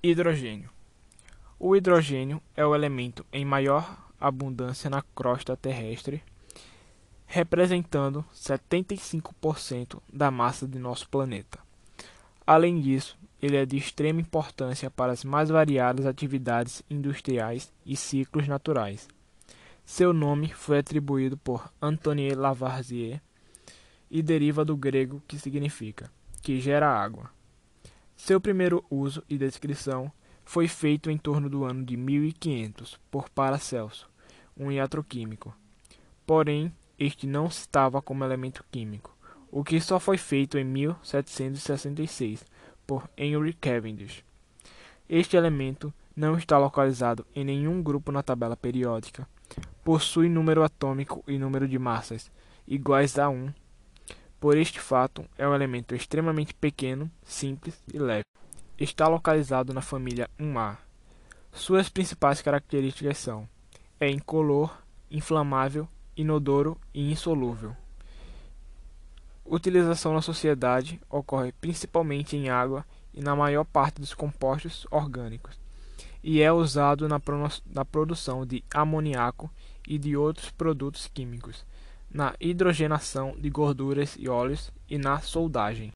Hidrogênio. O hidrogênio é o elemento em maior abundância na crosta terrestre, representando 75% da massa de nosso planeta. Além disso, ele é de extrema importância para as mais variadas atividades industriais e ciclos naturais. Seu nome foi atribuído por Antoine Lavoisier e deriva do grego que significa que gera água. Seu primeiro uso e descrição foi feito em torno do ano de 1500 por Paracelso, um iatroquímico. Porém, este não estava como elemento químico, o que só foi feito em 1766 por Henry Cavendish. Este elemento não está localizado em nenhum grupo na tabela periódica. Possui número atômico e número de massas iguais a 1 por este fato, é um elemento extremamente pequeno, simples e leve. Está localizado na família 1A. Suas principais características são: é incolor, inflamável, inodoro e insolúvel. Utilização na sociedade ocorre principalmente em água e na maior parte dos compostos orgânicos, e é usado na, na produção de amoniaco e de outros produtos químicos na hidrogenação de gorduras e óleos e na soldagem.